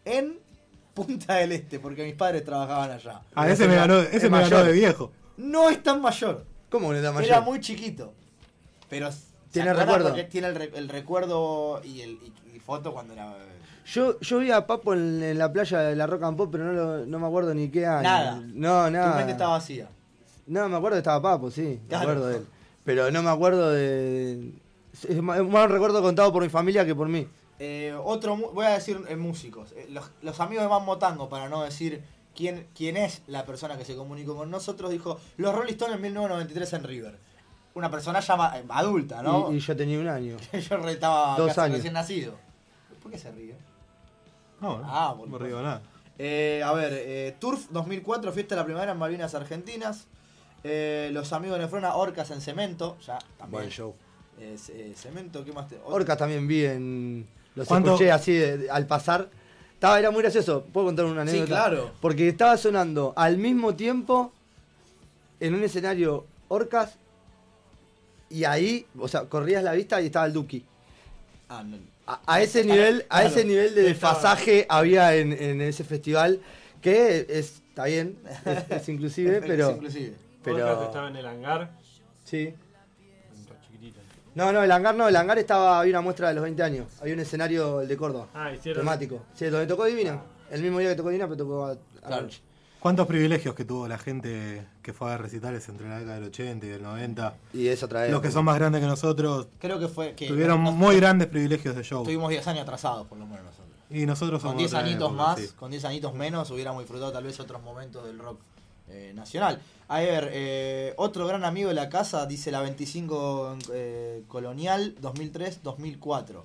en Punta del Este, porque mis padres trabajaban allá. A ese me ganó, ese es me ganó mayor. de viejo. No es tan mayor. ¿Cómo no está mayor? Era muy chiquito. Pero ¿se Tiene recuerdo. Tiene el, re- el recuerdo y, el, y, y foto cuando era. Yo, yo vi a Papo en, en la playa de la Rock and Pop, pero no, lo- no me acuerdo ni qué año. Nada. No, nada. Tu mente está vacía. No, me acuerdo que estaba Papo, sí. Me acuerdo de él. Pero no me acuerdo de. Es más es más un recuerdo contado por mi familia que por mí. Eh, otro, voy a decir eh, músicos. Eh, los, los amigos de Mambo Tango, para no decir quién, quién es la persona que se comunicó con nosotros, dijo los Rolling Stones en 1993 en River. Una persona ya eh, adulta, ¿no? Y, y yo tenía un año. Yo estaba Dos casi años. recién nacido. ¿Por qué se ríe? No, Ah, no por me río nada. Eh, a ver, eh, Turf 2004, fiesta de la primavera en Malvinas Argentinas. Eh, los amigos de Nefrona, Orcas en Cemento. Ya, también. Buen show. Eh, ce- cemento, ¿qué más te.? Orcas también vi en. Los ¿Cuánto- escuché así de- de- al pasar. Estaba, era muy gracioso. ¿Puedo contar una Sí, anécdota? claro. Porque estaba sonando al mismo tiempo en un escenario Orcas y ahí, o sea, corrías la vista y estaba el Duki. Ah, no. A, a ese nivel, a Claro. ese nivel de Estaba- desfasaje había en, en ese festival que es, está bien, es, es inclusive, Es pero. inclusive. Pero... Estaba en el hangar. Sí. No, no, el hangar no, el hangar estaba, había una muestra de los 20 años. Había un escenario, el de Córdoba. Ah, hicieron. Temático. Sí, donde tocó Divina. El mismo día que tocó Divina, pero tocó a, a Claro. Ronchi. ¿Cuántos privilegios que tuvo la gente que fue a recitales entre la década del 80 y del 90? Y es otra vez. Los que son más grandes que nosotros Creo que fue. Que tuvieron nos- muy grandes privilegios de show. Tuvimos 10 años atrasados, por lo menos nosotros. Y nosotros somos Con 10 otra añitos época, más, sí. con 10 añitos menos, hubiéramos disfrutado tal vez otros momentos del rock eh, nacional. A ver, eh, otro gran amigo de la casa dice la 25 eh, Colonial 2003-2004.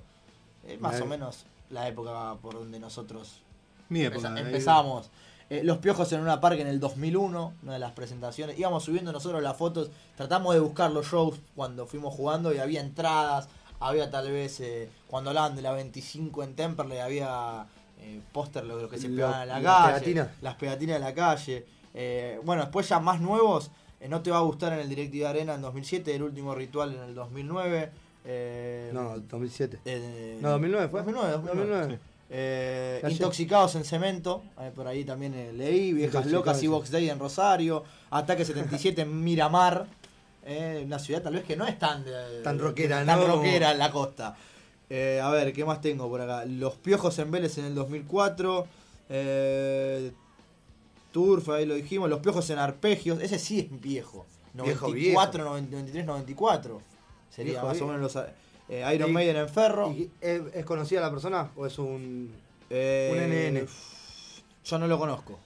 Eh, más Bien. o menos la época por donde nosotros Mi empeza- época. ahí- empezamos. Eh, los piojos en una parque en el 2001, una de las presentaciones. Íbamos subiendo nosotros las fotos, tratamos de buscar los shows cuando fuimos jugando y había entradas, había tal vez, eh, cuando hablaban de la 25 en Temperley, había eh, póster lo, lo que se Lo- pegaban en la las calle, pegatinas. las pegatinas de la calle. Eh, bueno, después ya más nuevos, eh, no te va a gustar en el Directive Arena en 2007, el último ritual en el 2009. eh, No, 2007. eh, No, 2009 fue. 2009, 2009. 2009. Eh, intoxicados en cemento, eh, por ahí también eh, leí, Viejas Locas y Box Day en Rosario, Ataque 77 en Miramar, una ciudad tal vez que no es tan, Tan rockera, tan ¿no? rockera en la costa. A ver, ¿qué más tengo por acá? Los Piojos en Vélez en el 2004, eh, Turf, ahí lo dijimos, Los Piojos en Arpegios, ese sí es viejo, Viejo, 94, 93, 94, sería Viejo, más o menos los... eh, Iron Y- Maiden en Ferro. ¿Y ¿Es, es conocida la persona o es un, Eh, un NN? Yo no lo conozco.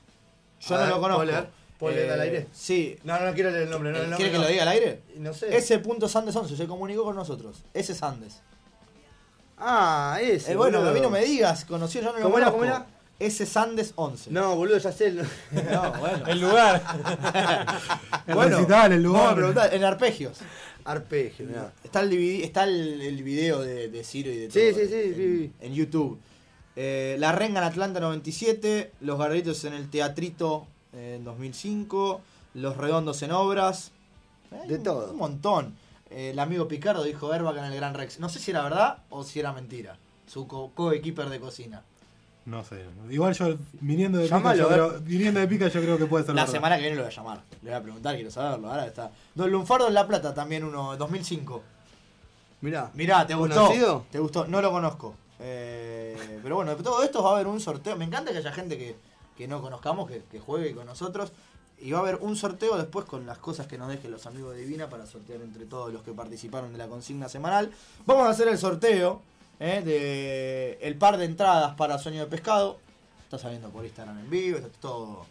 Yo A no ver, lo conozco. ¿puedo leer? ¿Puedo leer al aire? Sí. No, no quiero leer el nombre. No, el Eh, nombre ¿Quiere que no. lo diga al aire? No sé. Ese punto Sandes 11 se comunicó con nosotros. Ese Sandes. Ah, ese. Eh, bueno, a mí no me digas, conocí, yo no lo ¿Cómo era, conozco. cómo era? Ese Sandes 11. No, boludo, ya sé. el- No, bueno. El lugar. El Bueno, recital, el lugar. Preguntar, en arpegios. Arpegio, mirá. Está el, DVD está el, el video de, de Ciro y de todo sí, sí, en, sí, en YouTube. Eh, la Renga en Atlanta 97, Los Garritos en el Teatrito eh, en 2005, Los Redondos en Obras. Eh, De todo. Un montón. Eh, el amigo Picardo dijo Airbag en el Gran Rex. No sé si era verdad o si era mentira. Su co- co-equiper de cocina. No sé. Igual yo, viniendo de, pica, yo creo, viniendo de pica, yo creo que puede ser La verdad. semana que viene lo voy a llamar. Le voy a preguntar, quiero saberlo. Ahora está. Don Lunfardo en La Plata también uno, 2005. Mirá. Mirá, ¿te gustó? ¿Conocido? ¿Te gustó? No lo conozco. Eh, Eh, pero bueno, de todo esto va a haber un sorteo. Me encanta que haya gente que, que no conozcamos, que, que juegue con nosotros. Y va a haber un sorteo después con las cosas que nos dejen los amigos de Divina para sortear entre todos los que participaron de la consigna semanal. Vamos a hacer el sorteo eh, de el par de entradas para Sueño de Pescado. Está saliendo por Instagram en vivo, está todo.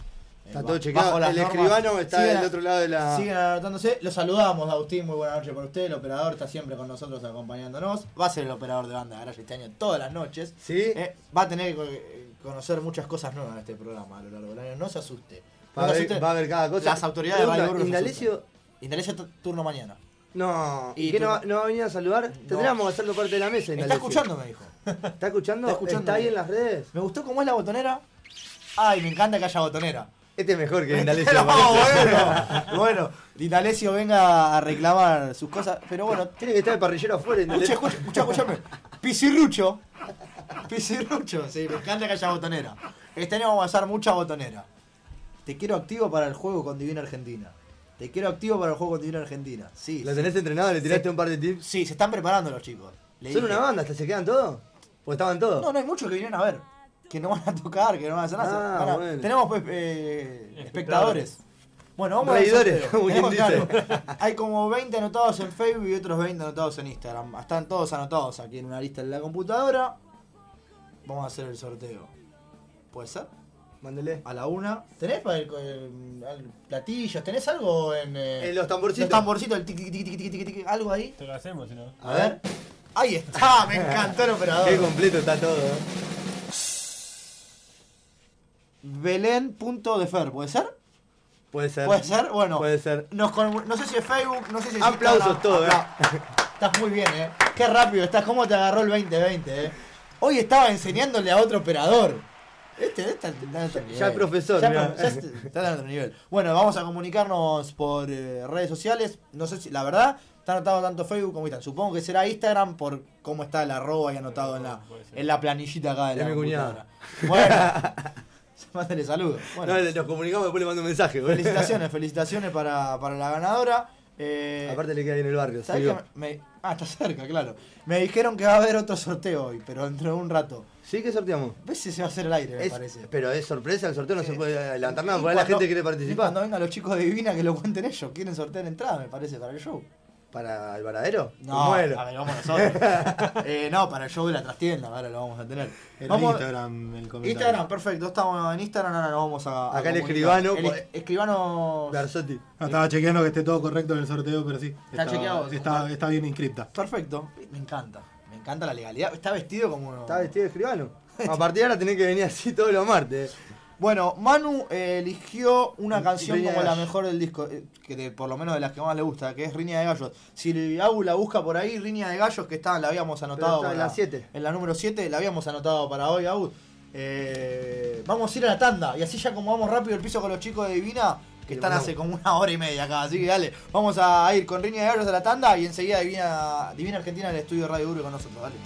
eh, Está todo chequeado. bajo las El normas. escribano está Siguen- del otro lado de la. Siguen anotándose. Lo saludamos, Agustín. Muy buena noche para usted. El operador está siempre con nosotros acompañándonos. Va a ser el operador de banda de Garage este año todas las noches. Sí. Eh, va a tener que eh, conocer muchas cosas nuevas en este programa a lo largo del año. No se asuste. No Va a asuste. va a haber cada cosa. Las autoridades de ¿Indalecio? Indalecio turno mañana. No. Y ¿Y qué tú- no, va- no va a venir a saludar? Tendríamos que hacerlo parte de la mesa. Está escuchando, me dijo. ¿Está escuchando? Está escuchando. ahí en las redes? Me gustó cómo es la botonera. Ay, me encanta que haya botonera. Este es mejor que Indalecio. No, parece. bueno, bueno, Indalecio venga a reclamar sus cosas, pero bueno. Tiene que estar el parrillero afuera. Escucha, escucha, escucha, escuchame. Pisirrucho. Pisirrucho, sí, me encanta que haya botonera. Este año vamos a hacer mucha botonera. Te quiero activo para el juego con Divina Argentina. Te quiero activo para el juego con Divina Argentina. Sí. ¿Lo sí. tenés entrenado? ¿Le tiraste un par de tips? Sí, se están preparando los chicos. Le ¿Son dije- una banda? ¿Hasta se quedan todos? ¿O estaban todos? No, no hay muchos que vinieron a ver. Que no van a tocar, que no van a hacer nada. Ah, Van a- bueno. Tenemos pues, eh, espectadores. Bueno, vamos Reidores, a ver. Hay como 20 anotados en Facebook y otros 20 anotados en Instagram. Están todos anotados aquí en una lista en la computadora. Vamos a hacer el sorteo. ¿Puede ser? Mándele. A la una. ¿Tenés para el, el- el- platillos? ¿Tenés algo en. eh, En los tamborcitos. Los tamborcitos, el tiqui, tiqui, tiqui, tiqui, tiqui, tiqui, algo ahí. Te lo hacemos, si no. A ver. Ahí está, me encantó el operador. Qué completo está todo. ¿eh? Belén.defer, ¿puede ser? Puede ser. ¿Puede ser? Bueno. Puede ser. Nos con- no sé si es Facebook, no sé si es Aplausos Instagram. todo, eh. Estás muy bien, ¿eh? Qué rápido estás. ¿Cómo te agarró el 2020, eh? Hoy estaba enseñándole a otro operador. Este, este está en otro nivel. ya el profesor, Ya, ya está está en otro nivel. Bueno, vamos a comunicarnos por eh, redes sociales. No sé si, la verdad, está anotado tanto Facebook como Instagram. Supongo que será Instagram por cómo está el arroba y anotado en la, en la planillita acá de la mi cuñada. Bueno, mándale saludos. Bueno. No, nos comunicamos después le mando un mensaje. Felicitaciones, felicitaciones para, para la ganadora. Eh, Aparte le queda ahí en el barrio. ¿sabés sí, que me- ah, está cerca, claro. Me dijeron que va a haber otro sorteo hoy, pero dentro de un rato. ¿Sí? ¿Qué sorteamos? ¿Ves si se va a hacer el aire, me Es- parece? Pero es sorpresa, el sorteo no se puede adelantar nada, porque la gente quiere participar. Cuando vengan los chicos de Divina que lo cuenten ellos, quieren sortear entrada, me parece, para el show. ¿Para el varadero? No, a ver, vamos nosotros. Eh, no, para el show de la trastienda, ahora lo vamos a tener. En Vamos- Instagram, el comentario. Instagram, perfecto. Estamos en Instagram, ahora nos vamos a. a Acá el comunicar. escribano, El pues- escribano. Garzotti. Ah, estaba chequeando que esté todo correcto en el sorteo, pero sí. Está chequeado, Está, está bien inscripta. Perfecto, me encanta. Encanta la legalidad. Está vestido como. Está vestido de escribano. A partir de ahora tenés que venir así todos los martes. Bueno, Manu eh, eligió una canción Riña de como la mejor del disco, eh, que de- por lo menos de las que más le gusta, que es Riña de Gallos. Si Agu la busca por ahí, Riña de Gallos, que está, la habíamos anotado. está en la siete. En la número 7, la habíamos anotado para hoy, Agu. Eh, vamos a ir a la tanda, y así ya como vamos rápido el piso con los chicos de Divina, que están hace como una hora y media acá, así que dale, vamos a ir con Riña de Gallos a la tanda y enseguida Divina, Divina Argentina en el estudio de Radio Urbe con nosotros, dale.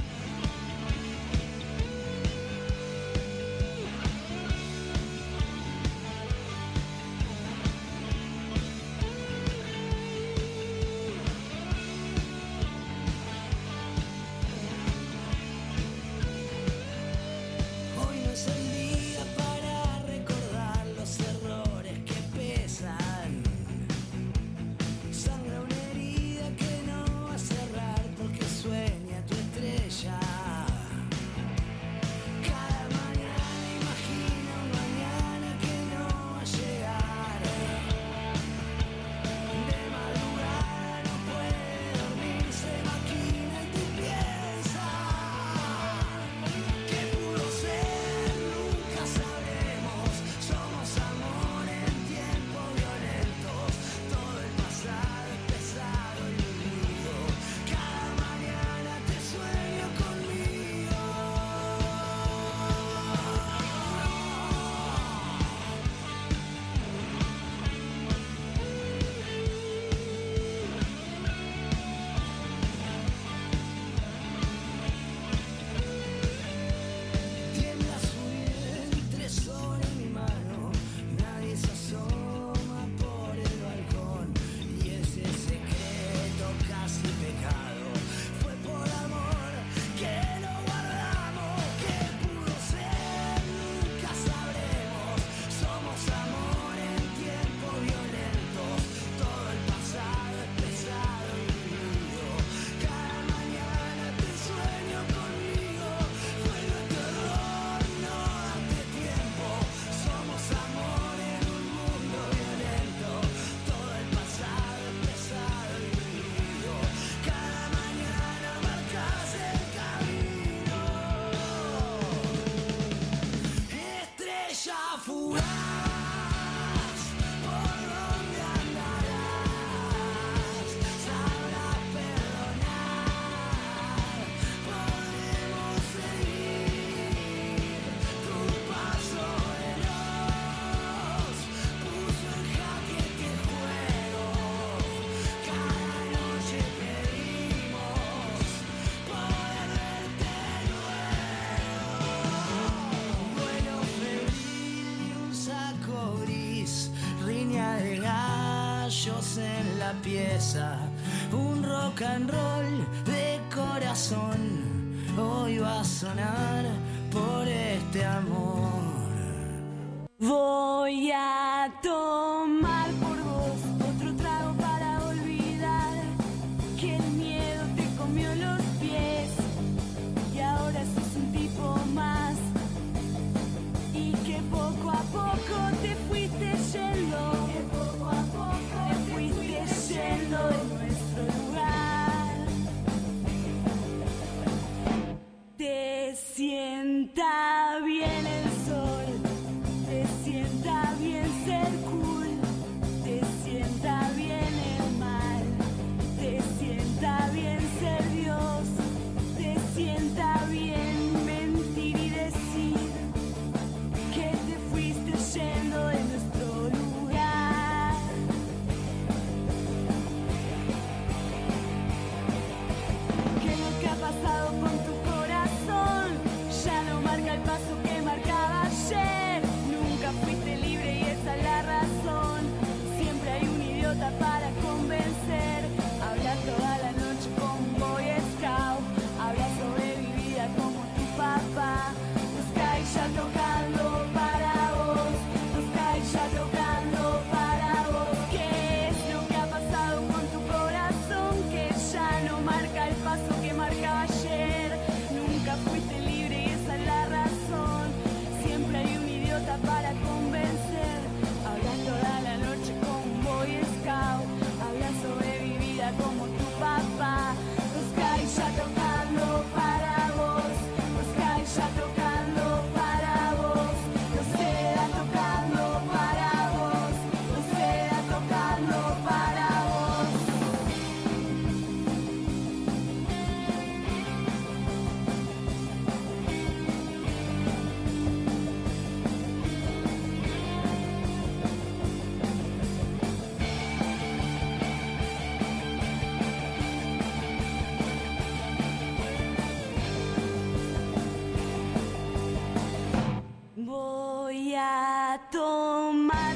toma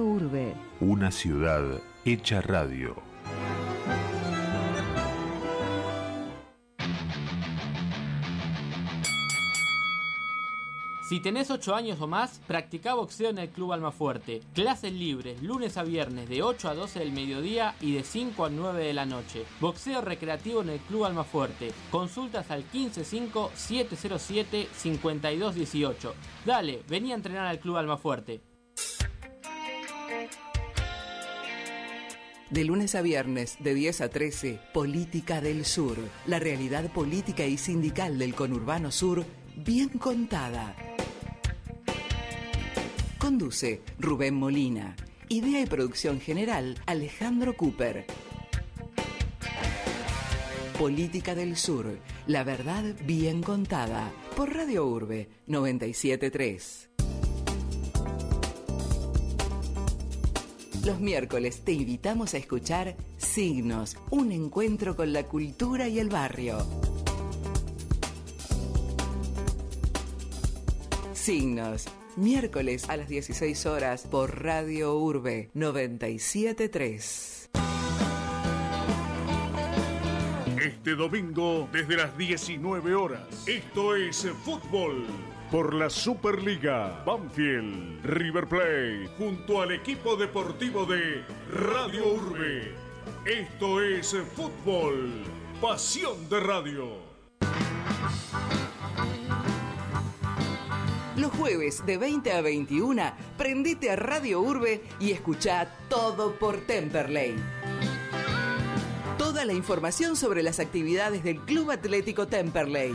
Urbe. Una ciudad hecha radio. Si tenés 8 años o más, practicá boxeo en el Club Almafuerte. Clases libres, lunes a viernes, de 8 a 12 del mediodía y de 5 a 9 de la noche. Boxeo recreativo en el Club Almafuerte. Consultas al 155-707-5218. Dale, vení a entrenar al Club Almafuerte. De lunes a viernes, de 10 a 13, Política del Sur. La realidad política y sindical del conurbano sur, bien contada. Conduce Rubén Molina. Idea y producción general, Alejandro Cooper. Política del Sur. La verdad bien contada. Por Radio Urbe 973. Los miércoles te invitamos a escuchar Signos, un encuentro con la cultura y el barrio. Signos, miércoles a las 16 horas por Radio Urbe 973. Este domingo desde las 19 horas. Esto es fútbol por la Superliga. Banfield, River Plate, junto al equipo deportivo de Radio Urbe. Esto es fútbol, pasión de radio. Los jueves de 20 a 21, prendete a Radio Urbe y escucha todo por Temperley. Toda la información sobre las actividades del Club Atlético Temperley.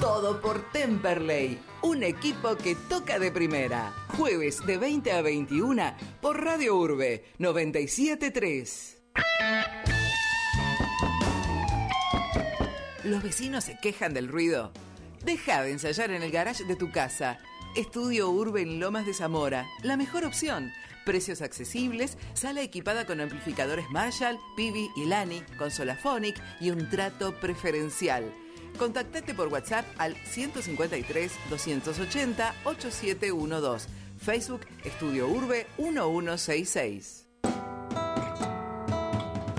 Todo por Temperley, un equipo que toca de primera. Jueves de 20 a 21 por Radio Urbe 973. ¿Los vecinos se quejan del ruido? Deja de ensayar en el garage de tu casa. Estudio Urbe en Lomas de Zamora, la mejor opción. Precios accesibles, sala equipada con amplificadores Marshall, Pivi y Lani, consola Phonic y un trato preferencial. Contactate por WhatsApp al 153 280 8712. Facebook Estudio Urbe 1166.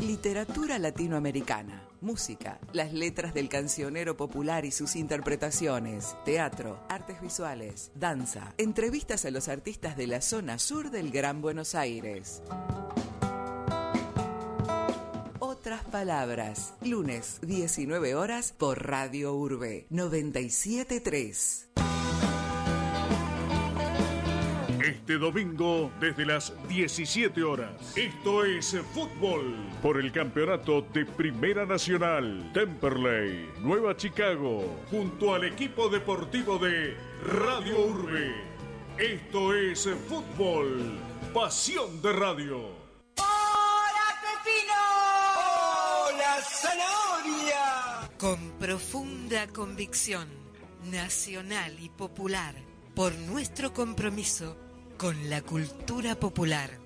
Literatura latinoamericana. Música, las letras del cancionero popular y sus interpretaciones, teatro, artes visuales, danza, entrevistas a los artistas de la zona sur del Gran Buenos Aires. Palabras, lunes 19 horas por Radio Urbe 973. Este domingo desde las 17 horas. Esto es fútbol por el campeonato de Primera Nacional. Temperley, Nueva Chicago, junto al equipo deportivo de Radio Urbe. Esto es fútbol, pasión de radio. Con profunda convicción nacional y popular por nuestro compromiso con la cultura popular.